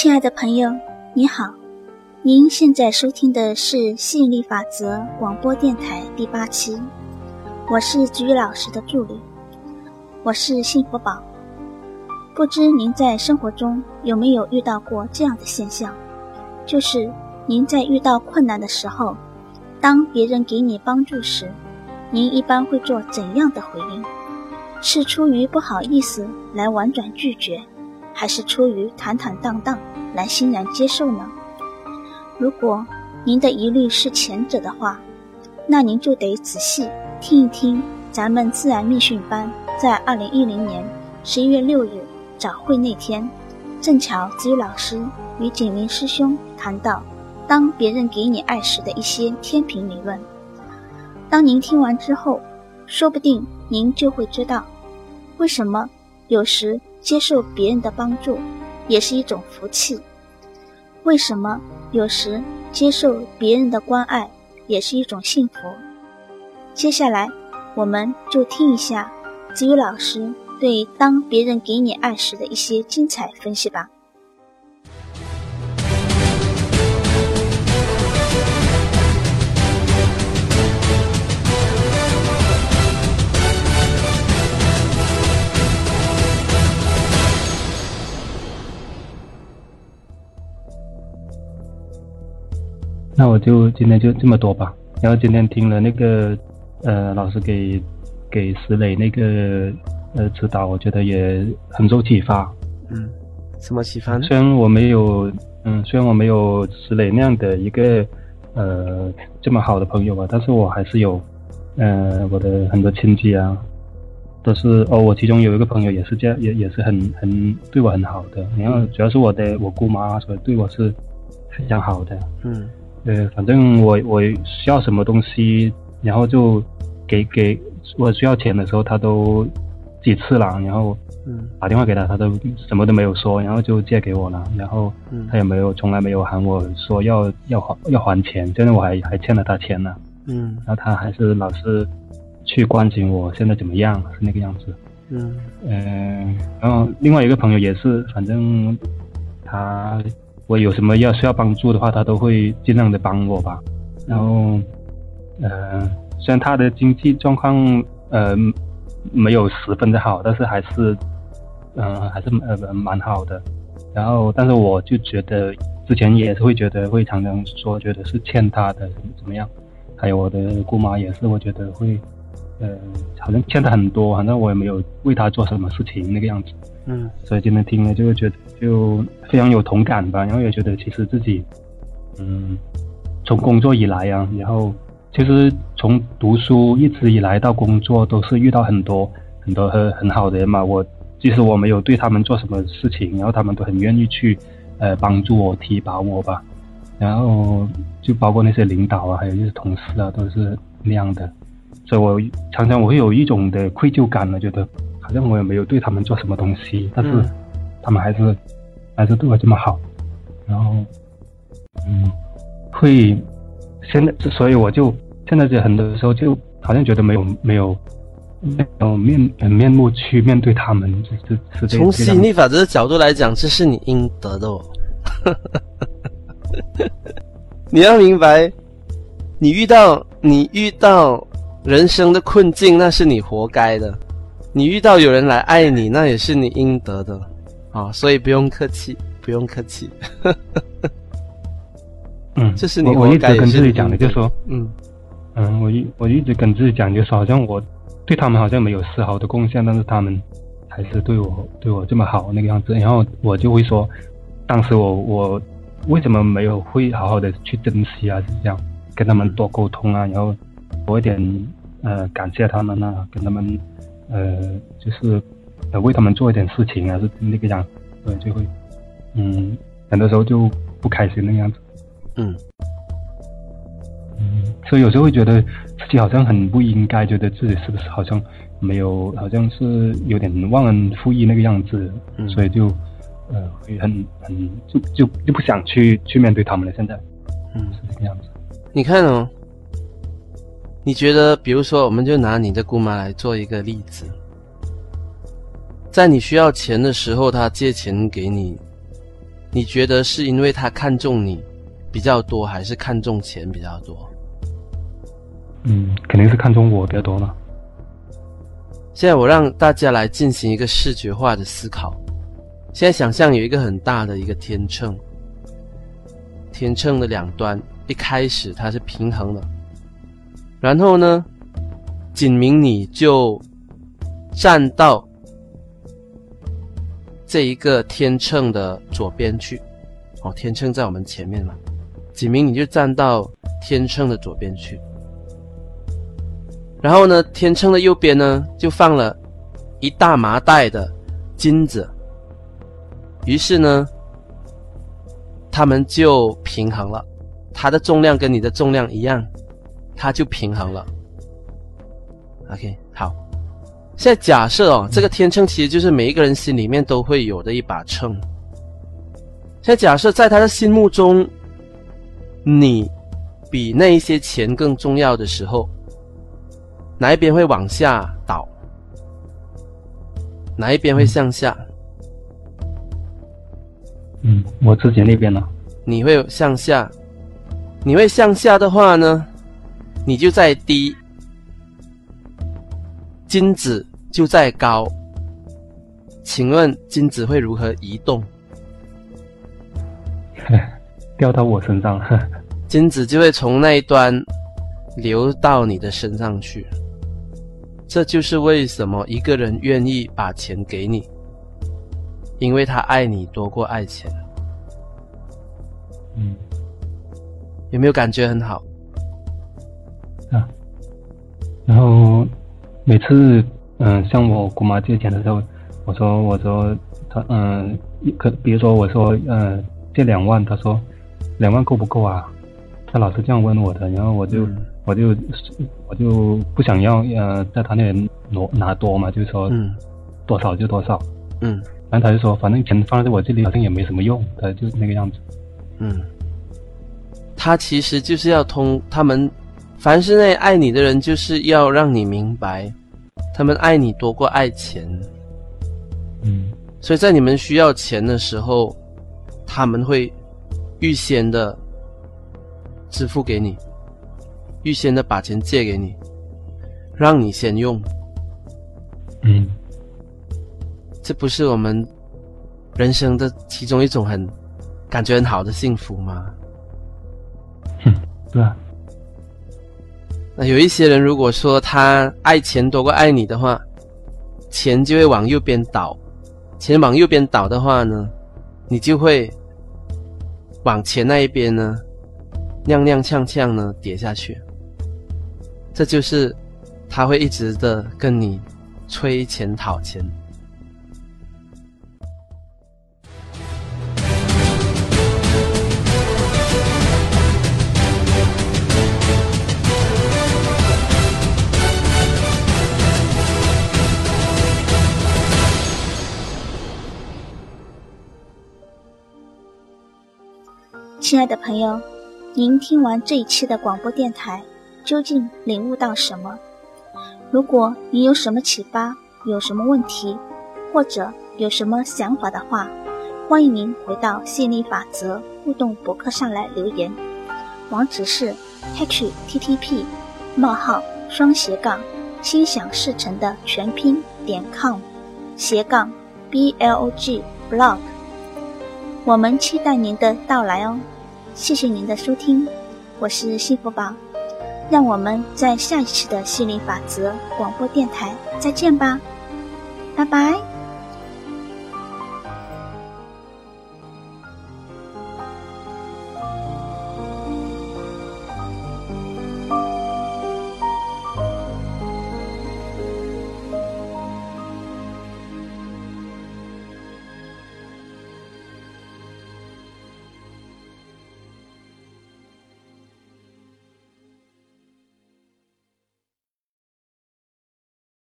亲爱的朋友，你好，您现在收听的是吸引力法则广播电台第八期，我是菊老师的助理，我是幸福宝。不知您在生活中有没有遇到过这样的现象，就是您在遇到困难的时候，当别人给你帮助时，您一般会做怎样的回应？是出于不好意思来婉转拒绝？还是出于坦坦荡荡来欣然接受呢？如果您的疑虑是前者的话，那您就得仔细听一听咱们自然密训班在二零一零年十一月六日早会那天，正巧子宇老师与景明师兄谈到，当别人给你爱时的一些天平理论。当您听完之后，说不定您就会知道，为什么有时。接受别人的帮助，也是一种福气。为什么有时接受别人的关爱，也是一种幸福？接下来，我们就听一下子宇老师对当别人给你爱时的一些精彩分析吧。那我就今天就这么多吧。然后今天听了那个呃老师给给石磊那个呃指导，我觉得也很受启发。嗯，什么启发呢？虽然我没有嗯，虽然我没有石磊那样的一个呃这么好的朋友吧，但是我还是有呃我的很多亲戚啊，都是哦，我其中有一个朋友也是这样，也也是很很对我很好的。然后主要是我的我姑妈，所以对我是非常好的。嗯。呃，反正我我需要什么东西，然后就给给我需要钱的时候，他都几次了，然后嗯。打电话给他，他都什么都没有说，然后就借给我了，然后他也没有从来没有喊我说要要还要还钱，现在我还还欠了他钱呢，嗯，然后他还是老是去关心我现在怎么样，是那个样子，嗯。嗯，然后另外一个朋友也是，反正他。我有什么要需要帮助的话，他都会尽量的帮我吧。然后，呃，虽然他的经济状况呃没有十分的好，但是还是，嗯，还是呃蛮好的。然后，但是我就觉得之前也是会觉得会常常说觉得是欠他的怎么样。还有我的姑妈也是，我觉得会，呃，好像欠他很多，反正我也没有为他做什么事情那个样子。嗯，所以今天听了就会觉得就非常有同感吧，然后也觉得其实自己，嗯，从工作以来啊，然后其实从读书一直以来到工作都是遇到很多很多很很好的人嘛。我即使我没有对他们做什么事情，然后他们都很愿意去呃帮助我、提拔我吧。然后就包括那些领导啊，还有就是同事啊，都是那样的。所以我常常我会有一种的愧疚感呢，觉得。好像我也没有对他们做什么东西，但是他们还是还是对我这么好，然后嗯，会现在所以我就现在就很多时候就好像觉得没有没有没有面面目去面对他们，是是从吸引力法则的角度来讲，这是你应得的哦。你要明白，你遇到你遇到人生的困境，那是你活该的。你遇到有人来爱你，那也是你应得的，啊，所以不用客气，不用客气。嗯，这是你我一直跟自己讲的，就说，嗯嗯，我一我一直跟自己讲，就说好像我对他们好像没有丝毫的贡献，但是他们还是对我对我这么好那个样子，然后我就会说，当时我我为什么没有会好好的去珍惜啊？这样跟他们多沟通啊，然后多一点呃感谢他们啊，跟他们。呃，就是呃为他们做一点事情啊，是那个样，呃，就会，嗯，很多时候就不开心那个样子，嗯，嗯，所以有时候会觉得自己好像很不应该，觉得自己是不是好像没有，好像是有点忘恩负义那个样子，所以就呃会很很就就就不想去去面对他们了。现在，嗯，是这个样子。你看哦。你觉得，比如说，我们就拿你的姑妈来做一个例子，在你需要钱的时候，她借钱给你，你觉得是因为她看中你比较多，还是看中钱比较多？嗯，肯定是看中我比较多了。现在我让大家来进行一个视觉化的思考。现在想象有一个很大的一个天秤，天秤的两端一开始它是平衡的，然后呢，景明你就站到这一个天秤的左边去。哦，天秤在我们前面嘛，景明你就站到天秤的左边去。然后呢，天秤的右边呢，就放了一大麻袋的金子。于是呢，它们就平衡了，它的重量跟你的重量一样，它就平衡了。OK，好。现在假设哦，这个天秤其实就是每一个人心里面都会有的一把秤。现在假设在他的心目中，你比那一些钱更重要的时候。哪一边会往下倒？哪一边会向下？嗯，我自己那边呢？你会向下？你会向下的话呢？你就在低，金子就在高。请问金子会如何移动？掉到我身上了。金子就会从那一端流到你的身上去。这就是为什么一个人愿意把钱给你，因为他爱你多过爱钱。嗯，有没有感觉很好？然后每次嗯向我姑妈借钱的时候，我说我说他嗯可比如说我说嗯借两万，他说两万够不够啊？他老是这样问我的，然后我就。我就我就不想要呃，在他那里挪拿多嘛，就是说，嗯，多少就多少，嗯，然后他就说，反正钱放在我这里好像也没什么用，他就那个样子，嗯，他其实就是要通他们，凡是那爱你的人，就是要让你明白，他们爱你多过爱钱，嗯，所以在你们需要钱的时候，他们会预先的支付给你。预先的把钱借给你，让你先用。嗯，这不是我们人生的其中一种很感觉很好的幸福吗？哼，对啊。那有一些人如果说他爱钱多过爱你的话，钱就会往右边倒。钱往右边倒的话呢，你就会往前那一边呢，踉踉跄跄呢跌下去。这就是他会一直的跟你催钱讨钱。亲爱的朋友，您听完这一期的广播电台。究竟领悟到什么？如果你有什么启发，有什么问题，或者有什么想法的话，欢迎您回到吸引力法则互动博客上来留言。网址是 http: 冒号双斜杠心想事成的全拼点 com 斜杠 blog blog。我们期待您的到来哦！谢谢您的收听，我是幸福宝。让我们在下一期的心理法则广播电台再见吧，拜拜。